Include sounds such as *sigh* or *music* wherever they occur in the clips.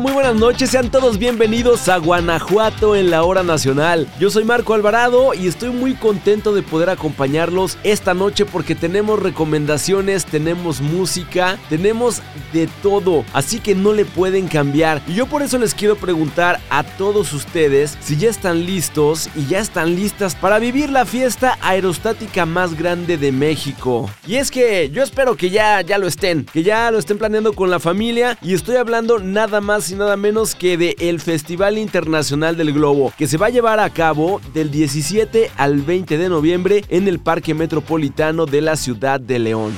Muy buenas noches, sean todos bienvenidos a Guanajuato en la hora nacional. Yo soy Marco Alvarado y estoy muy contento de poder acompañarlos esta noche porque tenemos recomendaciones, tenemos música, tenemos de todo, así que no le pueden cambiar. Y yo por eso les quiero preguntar a todos ustedes si ya están listos y ya están listas para vivir la fiesta aerostática más grande de México. Y es que yo espero que ya, ya lo estén, que ya lo estén planeando con la familia y estoy hablando nada más y nada menos que de el Festival Internacional del Globo, que se va a llevar a cabo del 17 al 20 de noviembre en el Parque Metropolitano de la ciudad de León.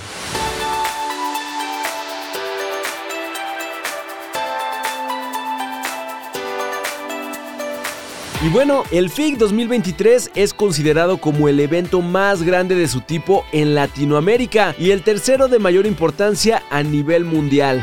Y bueno, el FIC 2023 es considerado como el evento más grande de su tipo en Latinoamérica y el tercero de mayor importancia a nivel mundial.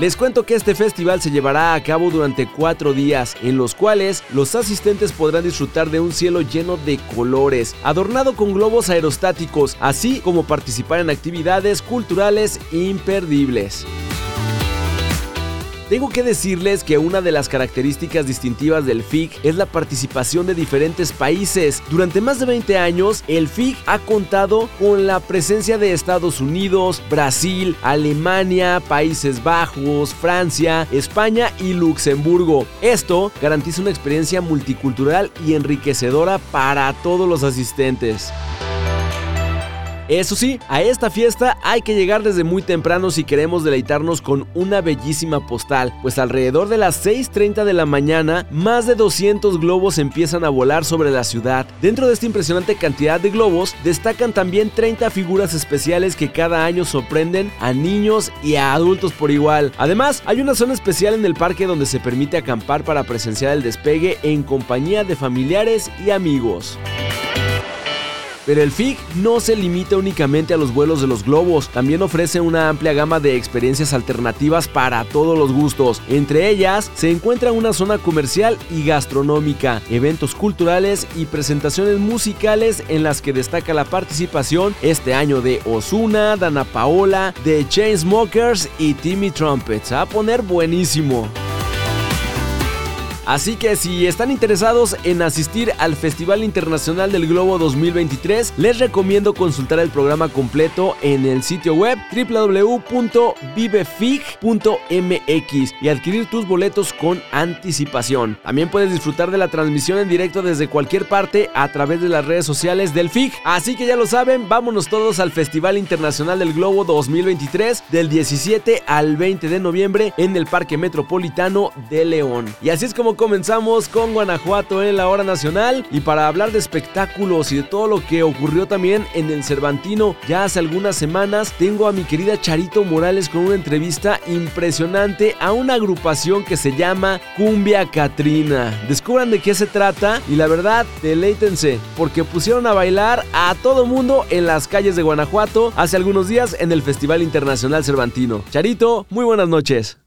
Les cuento que este festival se llevará a cabo durante cuatro días, en los cuales los asistentes podrán disfrutar de un cielo lleno de colores, adornado con globos aerostáticos, así como participar en actividades culturales imperdibles. Tengo que decirles que una de las características distintivas del FIC es la participación de diferentes países. Durante más de 20 años, el FIC ha contado con la presencia de Estados Unidos, Brasil, Alemania, Países Bajos, Francia, España y Luxemburgo. Esto garantiza una experiencia multicultural y enriquecedora para todos los asistentes. Eso sí, a esta fiesta hay que llegar desde muy temprano si queremos deleitarnos con una bellísima postal, pues alrededor de las 6.30 de la mañana, más de 200 globos empiezan a volar sobre la ciudad. Dentro de esta impresionante cantidad de globos, destacan también 30 figuras especiales que cada año sorprenden a niños y a adultos por igual. Además, hay una zona especial en el parque donde se permite acampar para presenciar el despegue en compañía de familiares y amigos. Pero el FIG no se limita únicamente a los vuelos de los globos, también ofrece una amplia gama de experiencias alternativas para todos los gustos. Entre ellas se encuentra una zona comercial y gastronómica, eventos culturales y presentaciones musicales en las que destaca la participación este año de Osuna, Dana Paola, The Chainsmokers y Timmy Trumpets. A poner buenísimo. Así que si están interesados en asistir al Festival Internacional del Globo 2023, les recomiendo consultar el programa completo en el sitio web www.vivefig.mx y adquirir tus boletos con anticipación. También puedes disfrutar de la transmisión en directo desde cualquier parte a través de las redes sociales del FIG. Así que ya lo saben, vámonos todos al Festival Internacional del Globo 2023 del 17 al 20 de noviembre en el Parque Metropolitano de León. Y así es como comenzamos con Guanajuato en la hora nacional y para hablar de espectáculos y de todo lo que ocurrió también en el Cervantino ya hace algunas semanas, tengo a mi querida Charito Morales con una entrevista impresionante a una agrupación que se llama Cumbia Catrina. Descubran de qué se trata y la verdad, deleítense porque pusieron a bailar a todo mundo en las calles de Guanajuato hace algunos días en el Festival Internacional Cervantino. Charito, muy buenas noches.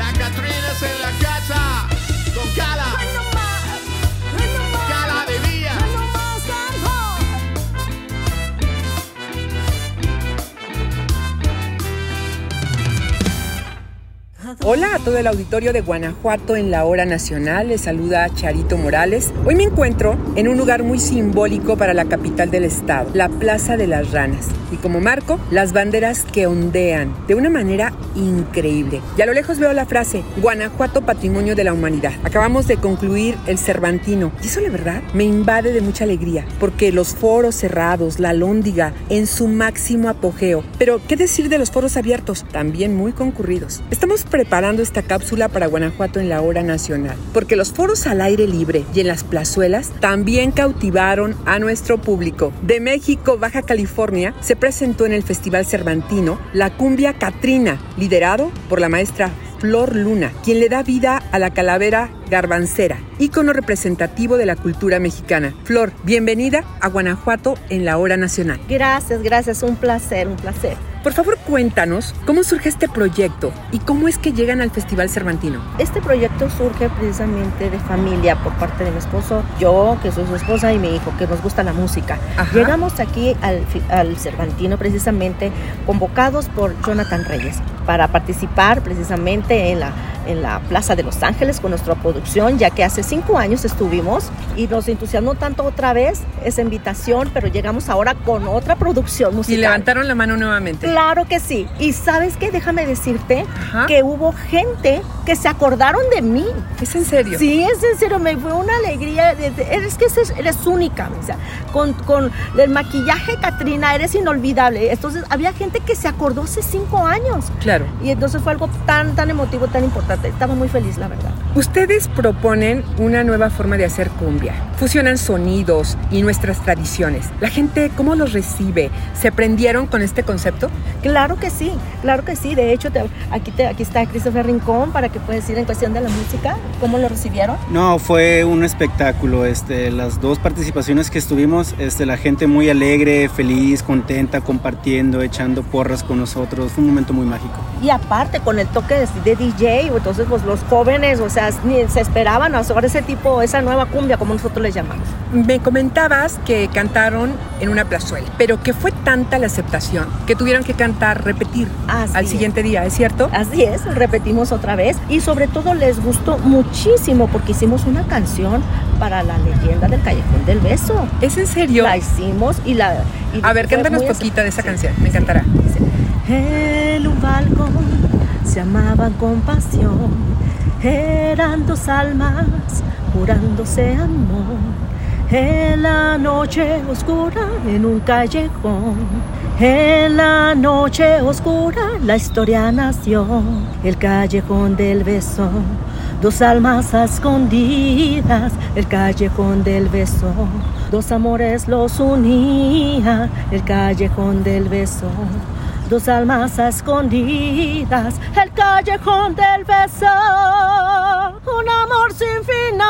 Like I Hola a todo el auditorio de Guanajuato en la hora nacional, les saluda Charito Morales. Hoy me encuentro en un lugar muy simbólico para la capital del estado, la Plaza de las Ranas. Y como marco, las banderas que ondean de una manera increíble. Y a lo lejos veo la frase, Guanajuato Patrimonio de la Humanidad. Acabamos de concluir el Cervantino. Y eso la verdad me invade de mucha alegría, porque los foros cerrados, la lóndiga en su máximo apogeo. Pero, ¿qué decir de los foros abiertos? También muy concurridos. Estamos preparados preparando esta cápsula para Guanajuato en la hora nacional, porque los foros al aire libre y en las plazuelas también cautivaron a nuestro público. De México, Baja California, se presentó en el Festival Cervantino la cumbia Catrina, liderado por la maestra Flor Luna, quien le da vida a la calavera garbancera, ícono representativo de la cultura mexicana. Flor, bienvenida a Guanajuato en la hora nacional. Gracias, gracias, un placer, un placer. Por favor, cuéntanos cómo surge este proyecto y cómo es que llegan al Festival Cervantino. Este proyecto surge precisamente de familia por parte de mi esposo, yo, que soy su esposa, y mi hijo, que nos gusta la música. Llegamos aquí al, al Cervantino precisamente convocados por Jonathan Reyes para participar precisamente en la en la Plaza de Los Ángeles con nuestra producción, ya que hace cinco años estuvimos y nos entusiasmó tanto otra vez esa invitación, pero llegamos ahora con otra producción musical. Y levantaron la mano nuevamente. Claro que sí. Y sabes qué, déjame decirte que hubo gente que se acordaron de mí. ¿Es en serio? Sí, es en serio. Me fue una alegría. Es que eres única. O sea, con, con el maquillaje, Katrina, eres inolvidable. Entonces, había gente que se acordó hace cinco años. Claro. Y entonces fue algo tan, tan emotivo, tan importante estaba muy feliz, la verdad. Ustedes proponen una nueva forma de hacer cumbia. Fusionan sonidos y nuestras tradiciones. ¿La gente cómo los recibe? ¿Se prendieron con este concepto? Claro que sí, claro que sí. De hecho, aquí, aquí está Christopher Rincón para que puedas decir en cuestión de la música. ¿Cómo lo recibieron? No, fue un espectáculo. Este, las dos participaciones que estuvimos, este, la gente muy alegre, feliz, contenta, compartiendo, echando porras con nosotros. Fue un momento muy mágico. Y aparte, con el toque de, de DJ, entonces pues los jóvenes, o sea, ni se esperaban sobre ese tipo, esa nueva cumbia, como nosotros les llamamos. Me comentabas que cantaron en una plazuela, pero que fue tanta la aceptación que tuvieron que cantar, repetir al siguiente día, ¿es cierto? Así es, repetimos otra vez y sobre todo les gustó muchísimo porque hicimos una canción para la leyenda del Callejón del Beso. ¿Es en serio? La hicimos y la... A ver, cántanos poquito de esa canción, me encantará. El un balcón se amaban con pasión, eran dos almas jurándose amor. En la noche oscura, en un callejón, en la noche oscura, la historia nació, el callejón del beso. Dos almas escondidas, el callejón del beso. Dos amores los unía, el callejón del beso dos almas escondidas, el callejón del beso, un amor sin final.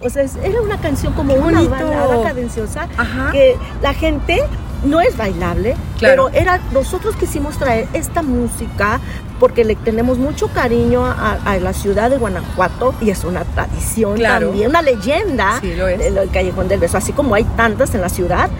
O sea, era una canción como una balada cadenciosa que la gente no es bailable, pero era nosotros quisimos traer esta música porque le tenemos mucho cariño a, la ciudad de Guanajuato y es una tradición también, una leyenda el Callejón del Beso, así como hay tantas en la ciudad,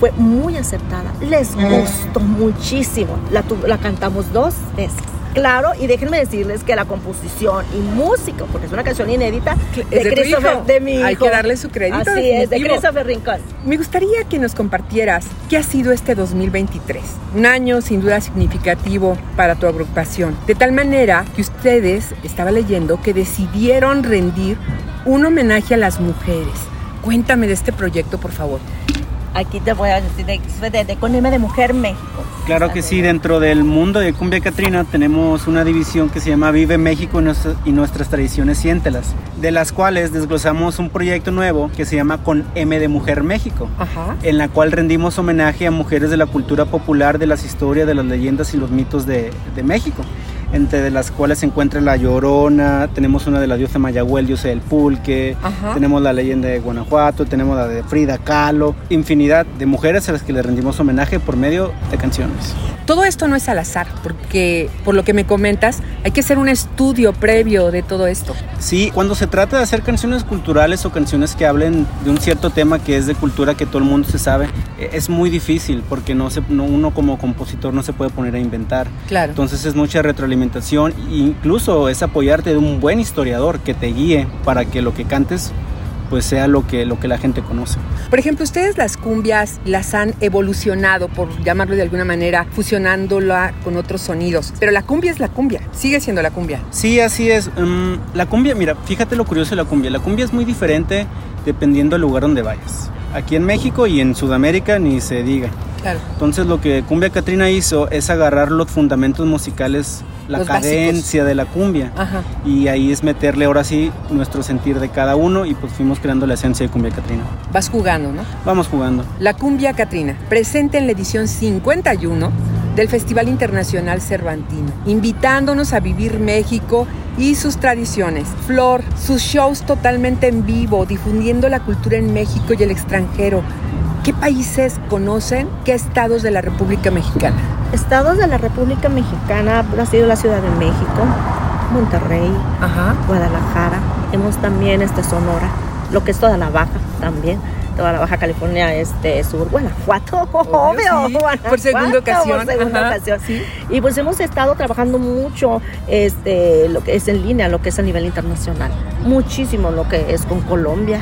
fue muy aceptada. Les gustó muchísimo. La, la cantamos dos veces. Claro, y déjenme decirles que la composición y música, porque es una canción inédita, de, Christopher, de mi hijo. Hay que darle su crédito. Así es, de Christopher Rincón. Me gustaría que nos compartieras qué ha sido este 2023. Un año sin duda significativo para tu agrupación. De tal manera que ustedes, estaba leyendo, que decidieron rendir un homenaje a las mujeres. Cuéntame de este proyecto, por favor aquí te voy a decir de, de, con M de Mujer México. Claro que sí, dentro del mundo de Cumbia Catrina tenemos una división que se llama Vive México y, nuestras tradiciones siéntelas, de las cuales desglosamos un proyecto nuevo que se llama Con M de Mujer México, en la cual rendimos homenaje a mujeres de la cultura popular, de las historias, de las leyendas y los mitos de, de México entre las cuales se encuentra la Llorona, tenemos una de la diosa Mayagüel, diosa del pulque, tenemos la leyenda de Guanajuato, tenemos la de Frida Kahlo, infinidad de mujeres a las que le rendimos homenaje por medio de canciones. Todo esto no es al azar, porque por lo que me comentas, hay que hacer un estudio previo de todo esto. Sí, cuando se trata de hacer canciones culturales o canciones que hablen de un cierto tema que es de cultura que todo el mundo se sabe, e, es muy difícil porque no se, uno como compositor no se puede poner a inventar. Claro. Entonces es mucha retroalimentación, incluso es apoyarte de un buen historiador que te guíe para que lo que cantes pues sea lo que, lo que la gente conoce. Por ejemplo, ustedes las cumbias las han evolucionado, por llamarlo de alguna manera, fusionándola con otros sonidos, pero la cumbia es la cumbia, sigue siendo la cumbia. Sí, así es. Mm, la cumbia, mira, fíjate lo curioso de la cumbia. La cumbia es muy diferente dependiendo del lugar donde vayas. Aquí en México y en Sudamérica ni se diga. Claro. Entonces lo que Cumbia Catrina hizo es agarrar los fundamentos musicales la cadencia de la cumbia. Y ahí es meterle ahora sí nuestro sentir de cada uno y pues fuimos creando la esencia de Cumbia Catrina. Vas jugando, ¿no? Vamos jugando. La Cumbia Catrina, presente en la edición 51 del Festival Internacional Cervantino, invitándonos a vivir México y sus tradiciones. Flor, sus shows totalmente en vivo, difundiendo la cultura en México y el extranjero. ¿Qué países conocen? ¿Qué estados de la República Mexicana? Estados de la República Mexicana ha sido la Ciudad de México, Monterrey, Guadalajara. Hemos también este Sonora, lo que es toda la Baja también toda la Baja California este sur, Guanajuato, *laughs* obvio, por segunda ocasión. Y pues hemos estado trabajando mucho este, lo que es en línea, lo que es a nivel internacional. Muchísimo lo que es con Colombia,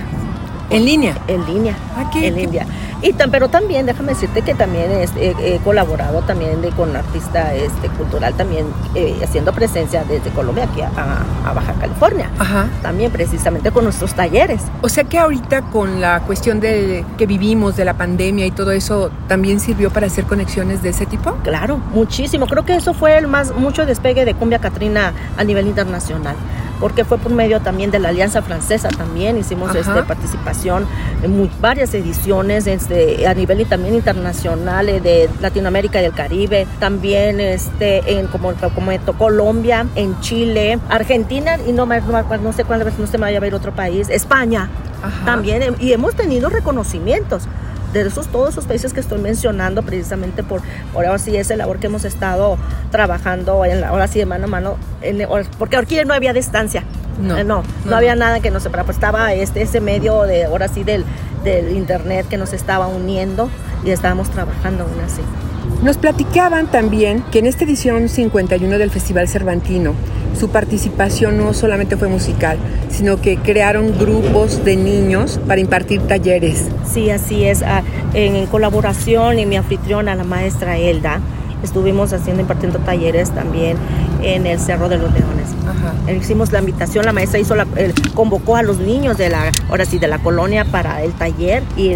¿En línea? En línea. Aquí. Ah, en línea. Y pero también, déjame decirte que también he, colaborado también de, con artista este, cultural, también eh, haciendo presencia desde Colombia aquí a, Baja California. Ajá. También precisamente con nuestros talleres. O sea que ahorita con la cuestión de que vivimos, de la pandemia y todo eso, ¿también sirvió para hacer conexiones de ese tipo? Claro, muchísimo. Creo que eso fue el más, mucho despegue de Cumbia Catrina a nivel internacional porque fue por medio también de la Alianza Francesa también, hicimos este, participación en varias ediciones este, a nivel también internacional eh, de Latinoamérica y el Caribe, también este, en como, como Colombia, en Chile, Argentina y no, no, no sé cuándo, no se me vaya a ver otro país, España. También, y hemos tenido reconocimientos de esos, todos esos países que estoy mencionando precisamente por, por ahora sí esa labor que hemos estado trabajando en la, ahora sí de mano a mano, porque aquí no había distancia. No, eh, no, no, había nada que nos separara, pues estaba este, ese medio de, ahora sí, del, del internet que nos estaba uniendo y estábamos trabajando aún así. Nos platicaban también que en esta edición 51 del Festival Cervantino, su participación no solamente fue musical, sino que crearon grupos de niños para impartir talleres. Sí, así es. Ah, en, colaboración y mi anfitriona, la maestra Elda, estuvimos haciendo, impartiendo talleres también en el Cerro de los Leones. Hicimos la invitación, la maestra hizo la, convocó a los niños de la, ahora sí, de la colonia para el taller y,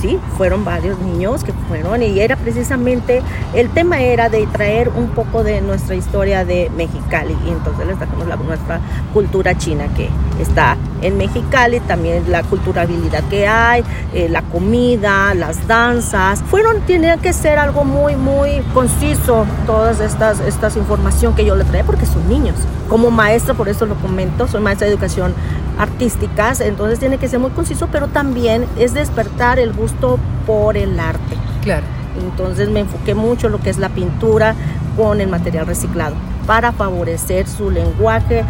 sí, fueron varios niños que fueron y era precisamente, el tema era de traer un poco de nuestra historia de Mexicali y entonces les trajimos la, nuestra cultura china que está en Mexicali, también la culturabilidad que hay, eh, la comida, las danzas, fueron, tenían que ser algo muy, muy conciso, todas estas, estas información que yo le traía porque son niños. Como maestra, por eso lo comento, soy maestra de educación artística, entonces tiene que ser muy conciso, pero también es despertar el gusto por el arte. Claro. Entonces me enfoqué mucho en lo que es la pintura con el material reciclado para favorecer su lenguaje,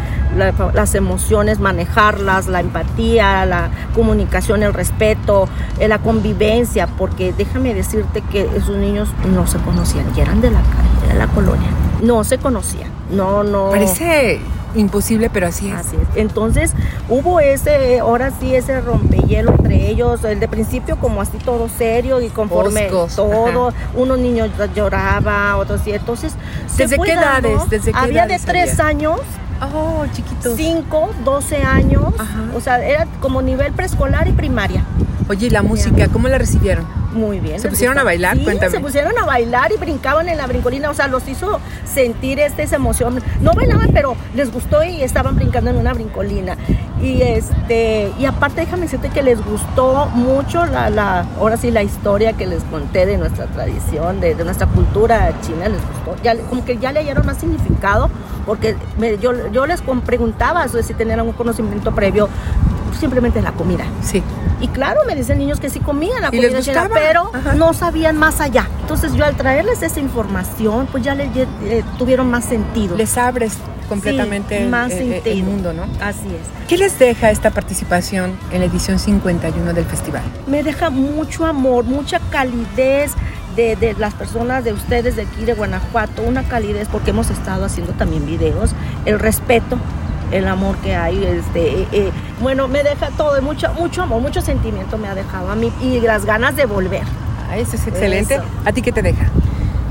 las emociones, manejarlas, la empatía, la comunicación, el respeto, eh, la convivencia, porque déjame decirte que esos niños no se conocían, eran de la calle, de la colonia, no se conocían, no, no. Parece imposible, pero así es. Así es. Entonces hubo ese, ahora sí, ese rompehielo entre ellos, el de principio como así todo serio y conforme todo, unos niños lloraba, otros sí. Entonces, ¿desde qué edades? ¿Desde qué había de tres años. Oh, chiquitos. Cinco, doce años. O sea, era como nivel preescolar y primaria. Oye, ¿y la música, cómo la recibieron? Muy bien. ¿Se pusieron a bailar? Sí, se pusieron a bailar y brincaban en la brincolina. O sea, los hizo sentir este, esa emoción. No bailaban, pero les gustó y estaban brincando en una brincolina. Y este y aparte déjame decirte que les gustó mucho la, la ahora sí la historia que les conté de nuestra tradición, de, nuestra cultura china, les gustó. Ya, como que ya le hallaron más significado porque yo, yo les preguntaba si tenían algún conocimiento previo simplemente la comida. Sí. Y claro, me dicen niños que sí comían la comida china, pero no sabían más allá. Entonces yo al traerles esa información, pues ya les eh, tuvieron más sentido. Les abres completamente más el, el, mundo, ¿no? Así es. ¿Qué les deja esta participación en la edición 51 del festival? Me deja mucho amor, mucha calidez. De, de, las personas de ustedes de aquí de Guanajuato, una calidez porque hemos estado haciendo también videos, el respeto, el amor que hay. Este, eh, eh, bueno, me deja todo, mucho, mucho amor, mucho sentimiento me ha dejado a mí y las ganas de volver. Ah, eso es excelente. ¿A ti qué te deja?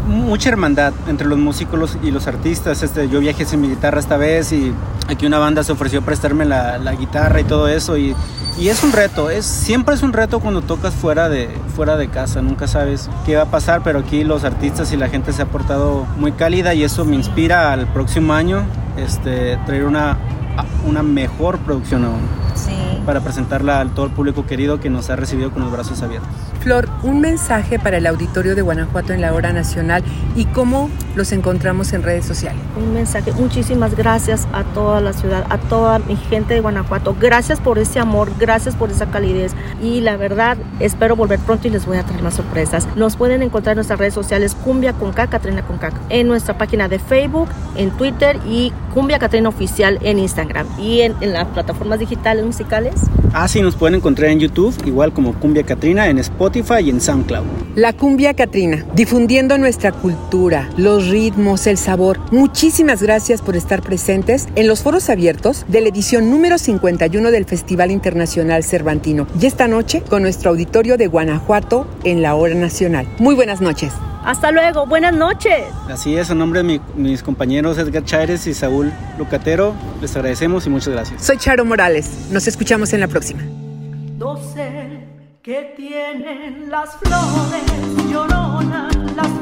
Mucha hermandad entre los músicos y los artistas. Este, yo viajé sin mi guitarra esta vez y aquí una banda se ofreció a prestarme la, guitarra y todo eso. Y, y, es un reto, es, siempre es un reto cuando tocas fuera de, fuera de casa. Nunca sabes qué va a pasar, pero aquí los artistas y la gente se ha portado muy cálida y eso me inspira al próximo año este, traer una, una mejor producción aún. Para presentarla a todo el público querido que nos ha recibido con los brazos abiertos. Flor, un mensaje para el auditorio de Guanajuato en la hora nacional y cómo los encontramos en redes sociales. Un mensaje, muchísimas gracias a toda la ciudad, a toda mi gente de Guanajuato. Gracias por ese amor, gracias por esa calidez y la verdad espero volver pronto y les voy a traer más sorpresas. Nos pueden encontrar en nuestras redes sociales Cumbia con K, Catrina con K, en nuestra página de Facebook, en Twitter y Cumbia Catrina Oficial en Instagram y en, en las plataformas digitales musicales. is. Ah, sí, nos pueden encontrar en YouTube, igual como Cumbia Catrina, en Spotify y en SoundCloud. La Cumbia Catrina, difundiendo nuestra cultura, los ritmos, el sabor. Muchísimas gracias por estar presentes en los foros abiertos de la edición número 51 del Festival Internacional Cervantino. Y esta noche con nuestro auditorio de Guanajuato en la hora nacional. Muy buenas noches. Hasta luego, buenas noches. Así es, en nombre de mi, mis compañeros Edgar Chávez y Saúl Lucatero, les agradecemos y muchas gracias. Soy Charo Morales, nos escuchamos en la próxima. No sé qué tienen las flores, lloronas las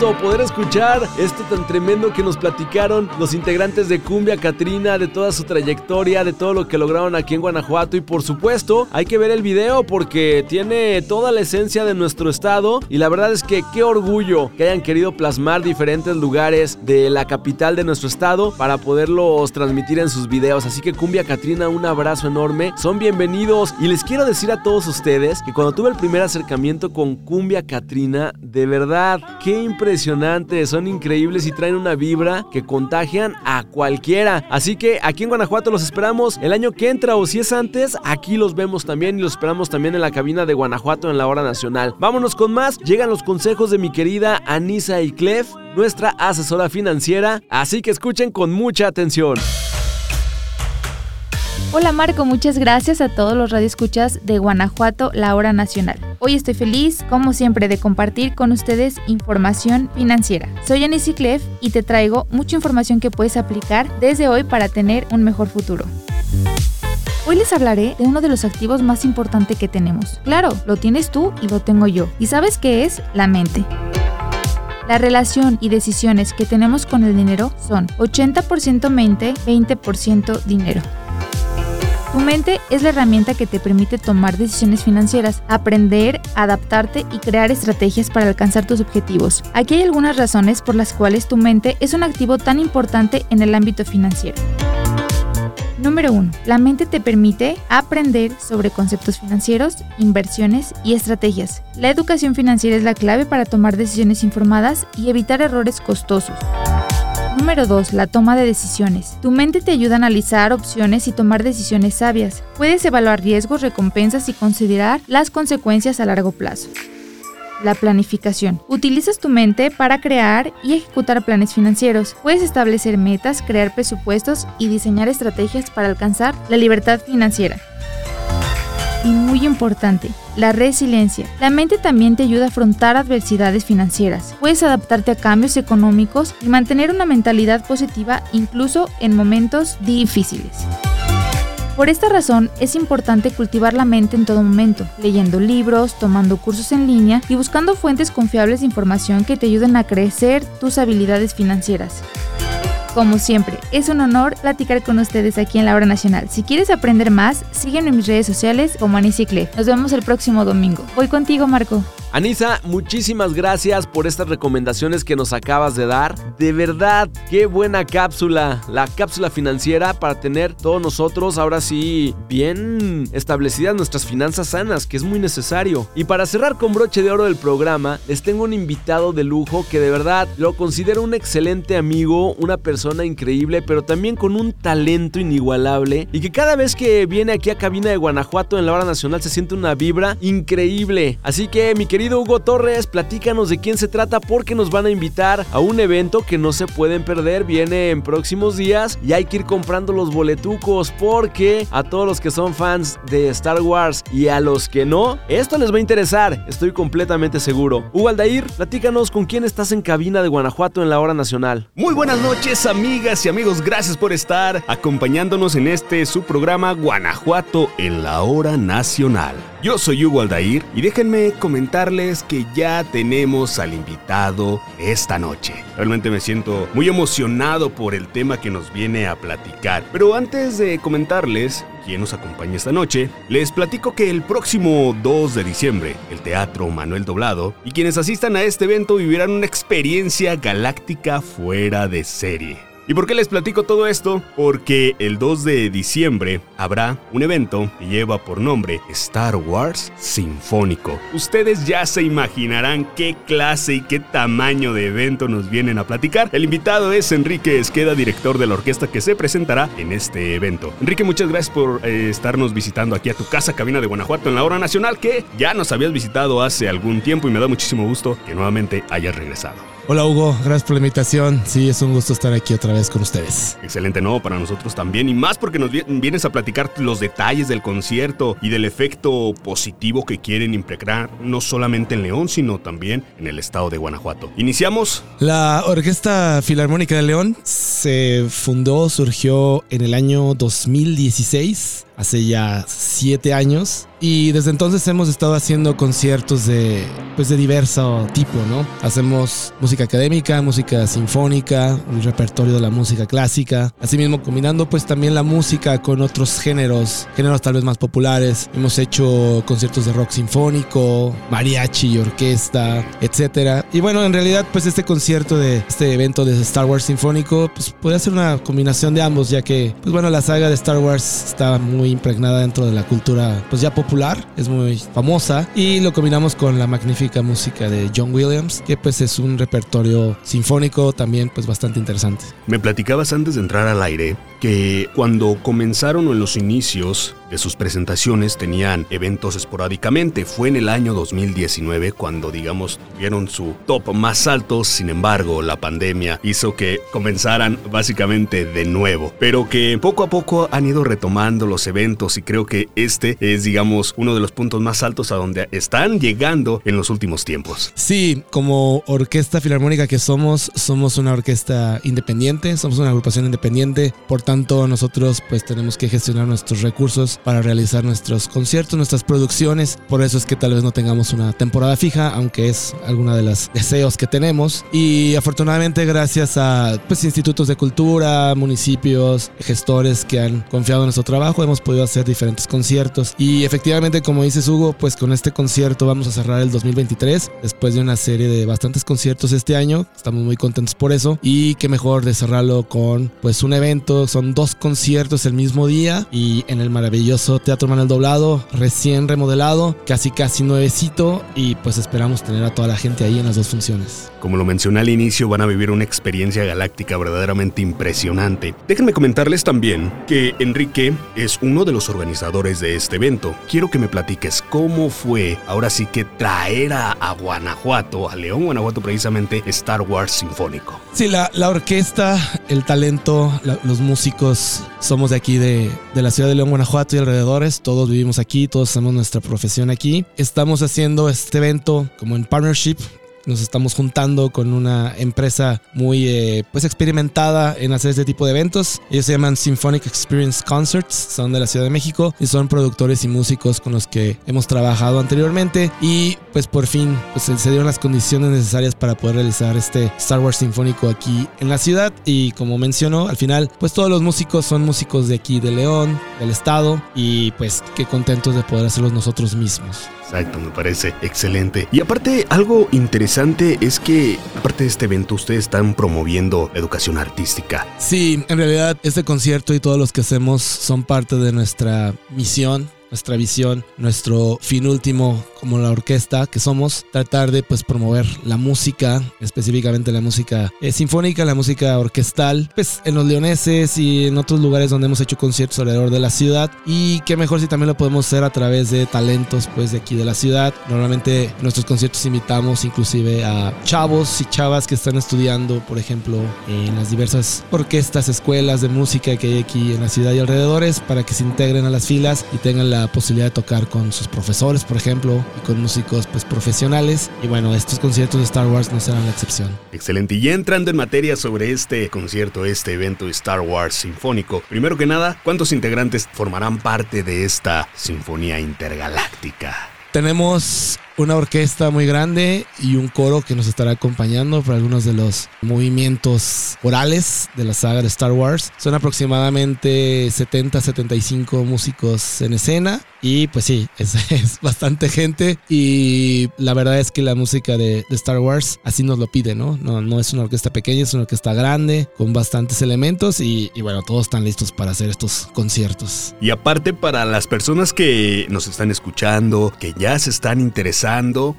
poder escuchar esto tan tremendo que nos platicaron los integrantes de Cumbia Catrina, de toda su trayectoria, de todo lo que lograron aquí en Guanajuato. Y por supuesto hay que ver el video porque tiene toda la esencia de nuestro estado. Y la verdad es que qué orgullo que hayan querido plasmar diferentes lugares de la capital de nuestro estado para poderlos transmitir en sus videos. Así que Cumbia Catrina, un abrazo enorme, son bienvenidos. Y les quiero decir a todos ustedes que cuando tuve el primer acercamiento con Cumbia Catrina, de verdad, qué impresionante, son increíbles y traen una vibra que contagian a cualquiera. Así que aquí en Guanajuato los esperamos el año que entra o si es antes, aquí los vemos también y los esperamos también en la cabina de Guanajuato en la hora nacional. Vámonos con más, llegan los consejos de mi querida Anisa y Clef, nuestra asesora financiera, así que escuchen con mucha atención. Hola Marco, muchas gracias a todos los radioescuchas de Guanajuato, la hora nacional. Hoy estoy feliz, como siempre, de compartir con ustedes información financiera. Soy Anisi Clef y te traigo mucha información que puedes aplicar desde hoy para tener un mejor futuro. Hoy les hablaré de uno de los activos más importantes que tenemos. Claro, lo tienes tú y lo tengo yo. ¿Y sabes qué es? La mente. La relación y decisiones que tenemos con el dinero son 80% mente, 20% dinero. Tu mente es la herramienta que te permite tomar decisiones financieras, aprender, adaptarte y crear estrategias para alcanzar tus objetivos. Aquí hay algunas razones por las cuales tu mente es un activo tan importante en el ámbito financiero. Número 1. La mente te permite aprender sobre conceptos financieros, inversiones y estrategias. La educación financiera es la clave para tomar decisiones informadas y evitar errores costosos. Número 2. La toma de decisiones. Tu mente te ayuda a analizar opciones y tomar decisiones sabias. Puedes evaluar riesgos, recompensas y considerar las consecuencias a largo plazo. La planificación. Utilizas tu mente para crear y ejecutar planes financieros. Puedes establecer metas, crear presupuestos y diseñar estrategias para alcanzar la libertad financiera. Y muy importante, la resiliencia. La mente también te ayuda a afrontar adversidades financieras. Puedes adaptarte a cambios económicos y mantener una mentalidad positiva incluso en momentos difíciles. Por esta razón es importante cultivar la mente en todo momento, leyendo libros, tomando cursos en línea y buscando fuentes confiables de información que te ayuden a crecer tus habilidades financieras. Como siempre, es un honor platicar con ustedes aquí en la Hora Nacional. Si quieres aprender más, sígueme en mis redes sociales como Anicicle. Nos vemos el próximo domingo. Voy contigo, Marco. Anisa, muchísimas gracias por estas recomendaciones que nos acabas de dar. De verdad, qué buena cápsula. La cápsula financiera para tener todos nosotros ahora sí bien establecidas nuestras finanzas sanas, que es muy necesario. Y para cerrar con broche de oro del programa, les tengo un invitado de lujo que de verdad lo considero un excelente amigo, una persona increíble, pero también con un talento inigualable y que cada vez que viene aquí a cabina de Guanajuato en la hora nacional se siente una vibra increíble. Así que mi querido Hugo Torres, platícanos de quién se trata porque nos van a invitar a un evento que no se pueden perder, viene en próximos días y hay que ir comprando los boletucos porque a todos los que son fans de Star Wars y a los que no, esto les va a interesar, estoy completamente seguro. Hugo Aldair, platícanos con quién estás en cabina de Guanajuato en la hora nacional. Muy buenas noches amigas y amigos, gracias por estar acompañándonos en este su programa Guanajuato en la hora nacional. Yo soy Hugo Aldair y déjenme comentarles que ya tenemos al invitado esta noche. Realmente me siento muy emocionado por el tema que nos viene a platicar. Pero antes de comentarles quién nos acompaña esta noche, les platico que el próximo 2 de diciembre, el Teatro Manuel Doblado y quienes asistan a este evento vivirán una experiencia galáctica fuera de serie. ¿Y por qué les platico todo esto? Porque el 2 de diciembre habrá un evento que lleva por nombre Star Wars Sinfónico. Ustedes ya se imaginarán qué clase y qué tamaño de evento nos vienen a platicar. El invitado es Enrique Esqueda, director de la orquesta que se presentará en este evento. Enrique, muchas gracias por eh, estarnos visitando aquí a tu casa, cabina de Guanajuato en la hora nacional, que ya nos habías visitado hace algún tiempo y me da muchísimo gusto que nuevamente hayas regresado. Hola Hugo, gracias por la invitación. Sí, es un gusto estar aquí otra vez con ustedes. Excelente, no, para nosotros también. Y más porque nos vienes a platicar los detalles del concierto y del efecto positivo que quieren impregnar, no solamente en León, sino también en el estado de Guanajuato. Iniciamos. La Orquesta Filarmónica de León se fundó, surgió en el año 2016 hace ya siete años. Y desde entonces hemos estado haciendo conciertos de, pues de diverso tipo, ¿no? Hacemos música académica, música sinfónica, un repertorio de la música clásica. Asimismo, combinando pues también la música con otros géneros, géneros tal vez más populares. Hemos hecho conciertos de rock sinfónico, mariachi y orquesta, etc. Y bueno, en realidad pues este concierto de este evento de Star Wars Sinfónico, pues puede ser una combinación de ambos, ya que, pues bueno, la saga de Star Wars está muy impregnada dentro de la cultura pues ya popular, es muy famosa y lo combinamos con la magnífica música de John Williams, que pues es un repertorio sinfónico también pues bastante interesante. Me platicabas antes de entrar al aire que cuando comenzaron en los inicios de sus presentaciones tenían eventos esporádicamente. Fue en el año 2019 cuando, digamos, tuvieron su top más alto. Sin embargo, la pandemia hizo que comenzaran básicamente de nuevo. Pero que poco a poco han ido retomando los eventos y creo que este es, digamos, uno de los puntos más altos a donde están llegando en los últimos tiempos. Sí, como orquesta filarmónica que somos, somos una orquesta independiente, somos una agrupación independiente. Por tanto, nosotros pues tenemos que gestionar nuestros recursos para realizar nuestros conciertos, nuestras producciones. Por eso es que tal vez no tengamos una temporada fija, aunque es alguna de los deseos que tenemos. Y afortunadamente gracias a pues, institutos de cultura, municipios, gestores que han confiado en nuestro trabajo, hemos podido hacer diferentes conciertos. Y efectivamente, como dices Hugo, pues con este concierto vamos a cerrar el 2023, después de una serie de bastantes conciertos este año. Estamos muy contentos por eso. Y qué mejor de cerrarlo con pues un evento, son dos conciertos el mismo día y en el maravilloso Teatro Manuel Doblado, recién remodelado, casi casi nuevecito y pues esperamos tener a toda la gente ahí en las dos funciones. Como lo mencioné al inicio, van a vivir una experiencia galáctica verdaderamente impresionante. Déjenme comentarles también que Enrique es uno de los organizadores de este evento. Quiero que me platiques cómo fue, ahora sí que traer a, Guanajuato, a León, Guanajuato precisamente, Star Wars Sinfónico. Sí, la, la orquesta, el talento, los músicos, somos de aquí de, de la ciudad de León, Guanajuato y alrededores. Todos vivimos aquí, todos hacemos nuestra profesión aquí. Estamos haciendo este evento como en partnership nos estamos juntando con una empresa muy eh, pues experimentada en hacer este tipo de eventos. Ellos se llaman Symphonic Experience Concerts, son de la Ciudad de México y son productores y músicos con los que hemos trabajado anteriormente y pues por fin pues se dieron las condiciones necesarias para poder realizar este Star Wars Sinfónico aquí en la ciudad y como mencionó al final pues todos los músicos son músicos de aquí de León, del estado y pues qué contentos de poder hacerlos nosotros mismos. Exacto, me parece excelente. Y aparte, algo interesante es que, aparte de este evento, ustedes están promoviendo educación artística. Sí, en realidad este concierto y todos los que hacemos son parte de nuestra misión nuestra visión, nuestro fin último como la orquesta que somos, tratar de pues promover la música, específicamente la música eh, sinfónica, la música orquestal, pues en los leoneses y en otros lugares donde hemos hecho conciertos alrededor de la ciudad y qué mejor si también lo podemos hacer a través de talentos pues de aquí de la ciudad. Normalmente en nuestros conciertos invitamos inclusive a chavos y chavas que están estudiando, por ejemplo, en las diversas orquestas, escuelas de música que hay aquí en la ciudad y alrededores para que se integren a las filas y tengan la posibilidad de tocar con sus profesores, por ejemplo, y con músicos pues profesionales. Y bueno, estos conciertos de Star Wars no serán la excepción. Excelente. Y ya entrando en materia sobre este concierto, este evento Star Wars Sinfónico, primero que nada, ¿cuántos integrantes formarán parte de esta sinfonía intergaláctica? Tenemos una orquesta muy grande y un coro que nos estará acompañando por algunos de los movimientos orales de la saga de Star Wars. Son aproximadamente 70-75 músicos en escena y pues sí, *laughs* es, es, bastante gente y la verdad es que la música de, de, Star Wars así nos lo pide, ¿no? ¿no? No es una orquesta pequeña, es una orquesta grande con bastantes elementos y, y bueno, todos están listos para hacer estos conciertos. Y aparte para las personas que nos están escuchando, que ya se están interesando,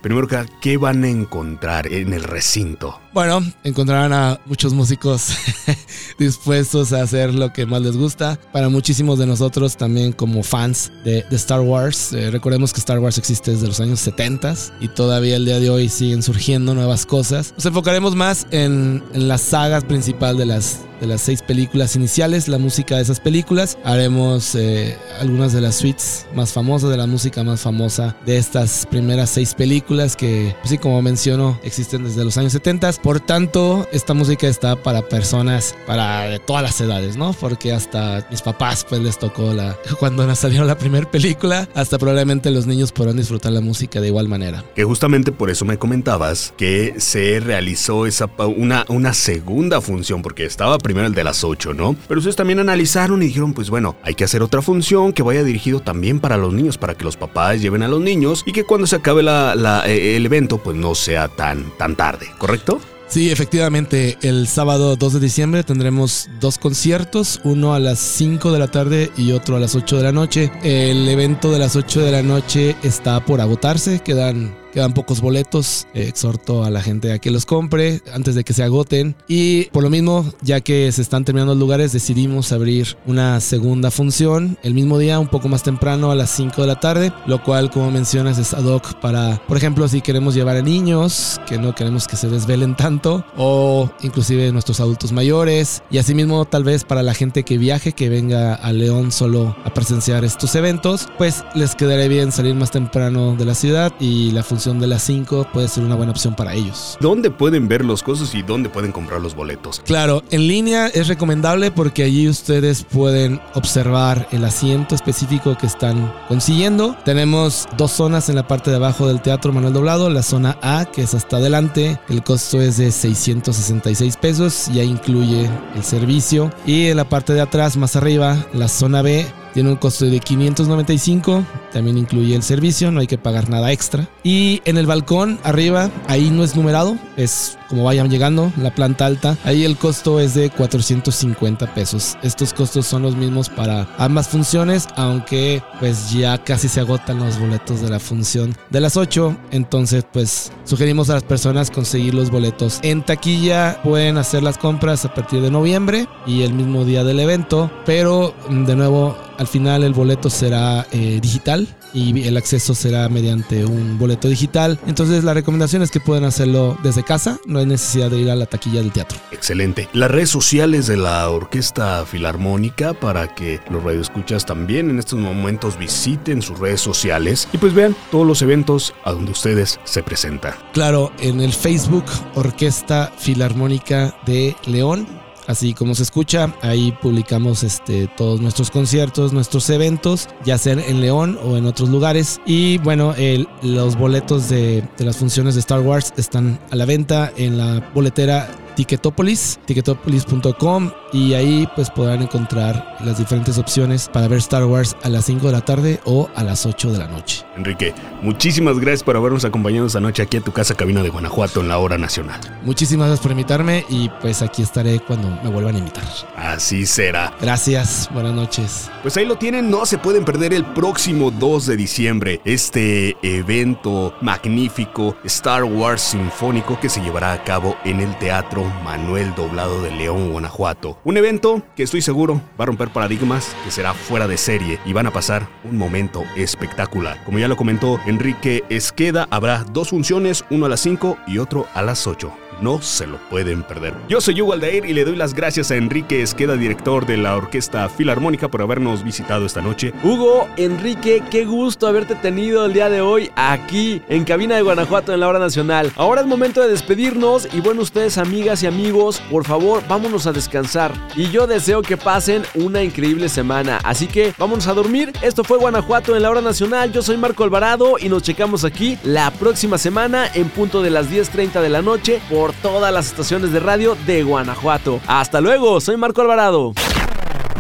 primero que ¿qué van a encontrar en el recinto? Bueno, encontrarán a muchos músicos *laughs* dispuestos a hacer lo que más les gusta. Para muchísimos de nosotros también como fans de, de Star Wars, eh, recordemos que Star Wars existe desde los años 70 y todavía el día de hoy siguen surgiendo nuevas cosas. Nos enfocaremos más en, en la saga principal de las de las seis películas iniciales, la música de esas películas. Haremos eh, algunas de las suites más famosas, de la música más famosa de estas primeras seis películas que, pues sí, como menciono, existen desde los años 70. Por tanto, esta música está para personas, para de todas las edades, ¿no? Porque hasta mis papás, pues les tocó la, *laughs* cuando salió la primera película, hasta probablemente los niños podrán disfrutar la música de igual manera. Que justamente por eso me comentabas que se realizó esa, una, una segunda función, porque estaba primero el de las 8, ¿no? Pero ustedes también analizaron y dijeron, pues bueno, hay que hacer otra función que vaya dirigido también para los niños, para que los papás lleven a los niños y que cuando se acabe la, la, el evento, pues no sea tan, tan tarde, ¿correcto? Sí, efectivamente, el sábado 2 de diciembre tendremos dos conciertos, uno a las 5 de la tarde y otro a las 8 de la noche. El evento de las 8 de la noche está por agotarse, quedan Quedan pocos boletos. Eh, exhorto a la gente a que los compre antes de que se agoten. Y por lo mismo, ya que se están terminando los lugares, decidimos abrir una segunda función el mismo día, un poco más temprano, a las 5 de la tarde. Lo cual, como mencionas, es ad hoc para, por ejemplo, si queremos llevar a niños, que no queremos que se desvelen tanto, o inclusive nuestros adultos mayores. Y asimismo, tal vez para la gente que viaje, que venga a León solo a presenciar estos eventos, pues les quedará bien salir más temprano de la ciudad y la función de las 5 puede ser una buena opción para ellos. ¿Dónde pueden ver los costos y dónde pueden comprar los boletos? Claro, en línea es recomendable porque allí ustedes pueden observar el asiento específico que están consiguiendo. Tenemos dos zonas en la parte de abajo del Teatro Manuel Doblado. La zona A, que es hasta adelante, el costo es de 666 pesos, ya incluye el servicio. Y en la parte de atrás, más arriba, la zona B, tiene un costo de 595, también incluye el servicio, no hay que pagar nada extra. Y en el balcón arriba, ahí no es numerado, es como vayan llegando, la planta alta, ahí el costo es de 450 pesos. Estos costos son los mismos para ambas funciones, aunque pues ya casi se agotan los boletos de la función de las 8, entonces pues sugerimos a las personas conseguir los boletos en taquilla, pueden hacer las compras a partir de noviembre y el mismo día del evento, pero de nuevo al final el boleto será eh, digital y el acceso será mediante un boleto digital. Entonces la recomendación es que puedan hacerlo desde casa, hay necesidad de ir a la taquilla del teatro. Excelente. Las redes sociales de la Orquesta Filarmónica para que los radioescuchas también en estos momentos visiten sus redes sociales y pues vean todos los eventos a donde ustedes se presentan. Claro, en el Facebook Orquesta Filarmónica de León Así como se escucha, ahí publicamos este, todos nuestros conciertos, nuestros eventos, ya sea en León o en otros lugares. Y bueno, los boletos de, de, las funciones de Star Wars están a la venta en la boletera Ticketopolis, ticketopolis.com y ahí pues podrán encontrar las diferentes opciones para ver Star Wars a las 5 de la tarde o a las 8 de la noche. Enrique, muchísimas gracias por habernos acompañado esta noche aquí a tu casa cabina de Guanajuato en la hora nacional. Muchísimas gracias por invitarme y pues aquí estaré cuando me vuelvan a invitar. Así será. Gracias, buenas noches. Pues ahí lo tienen, no se pueden perder el próximo 2 de diciembre este evento magnífico Star Wars Sinfónico que se llevará a cabo en el Teatro Manuel Doblado de León, Guanajuato. Un evento que estoy seguro va a romper paradigmas, que será fuera de serie y van a pasar un momento espectacular. Como ya lo comentó Enrique Esqueda, habrá dos funciones, uno a las 5 y otro a las 8 no se lo pueden perder. Yo soy Hugo Aldair y le doy las gracias a Enrique Esqueda, director de la Orquesta Filarmónica, por habernos visitado esta noche. Hugo, Enrique, qué gusto haberte tenido el día de hoy aquí en Cabina de Guanajuato en la Hora Nacional. Ahora es momento de despedirnos y bueno, ustedes amigas y amigos, por favor, vámonos a descansar. Y yo deseo que pasen una increíble semana, así que vámonos a dormir. Esto fue Guanajuato en la Hora Nacional. Yo soy Marco Alvarado y nos checamos aquí la próxima semana en punto de las 10.30 de la noche todas las estaciones de radio de Guanajuato. Hasta luego, soy Marco Alvarado.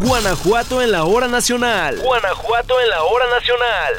Guanajuato en la hora nacional. Guanajuato en la hora nacional.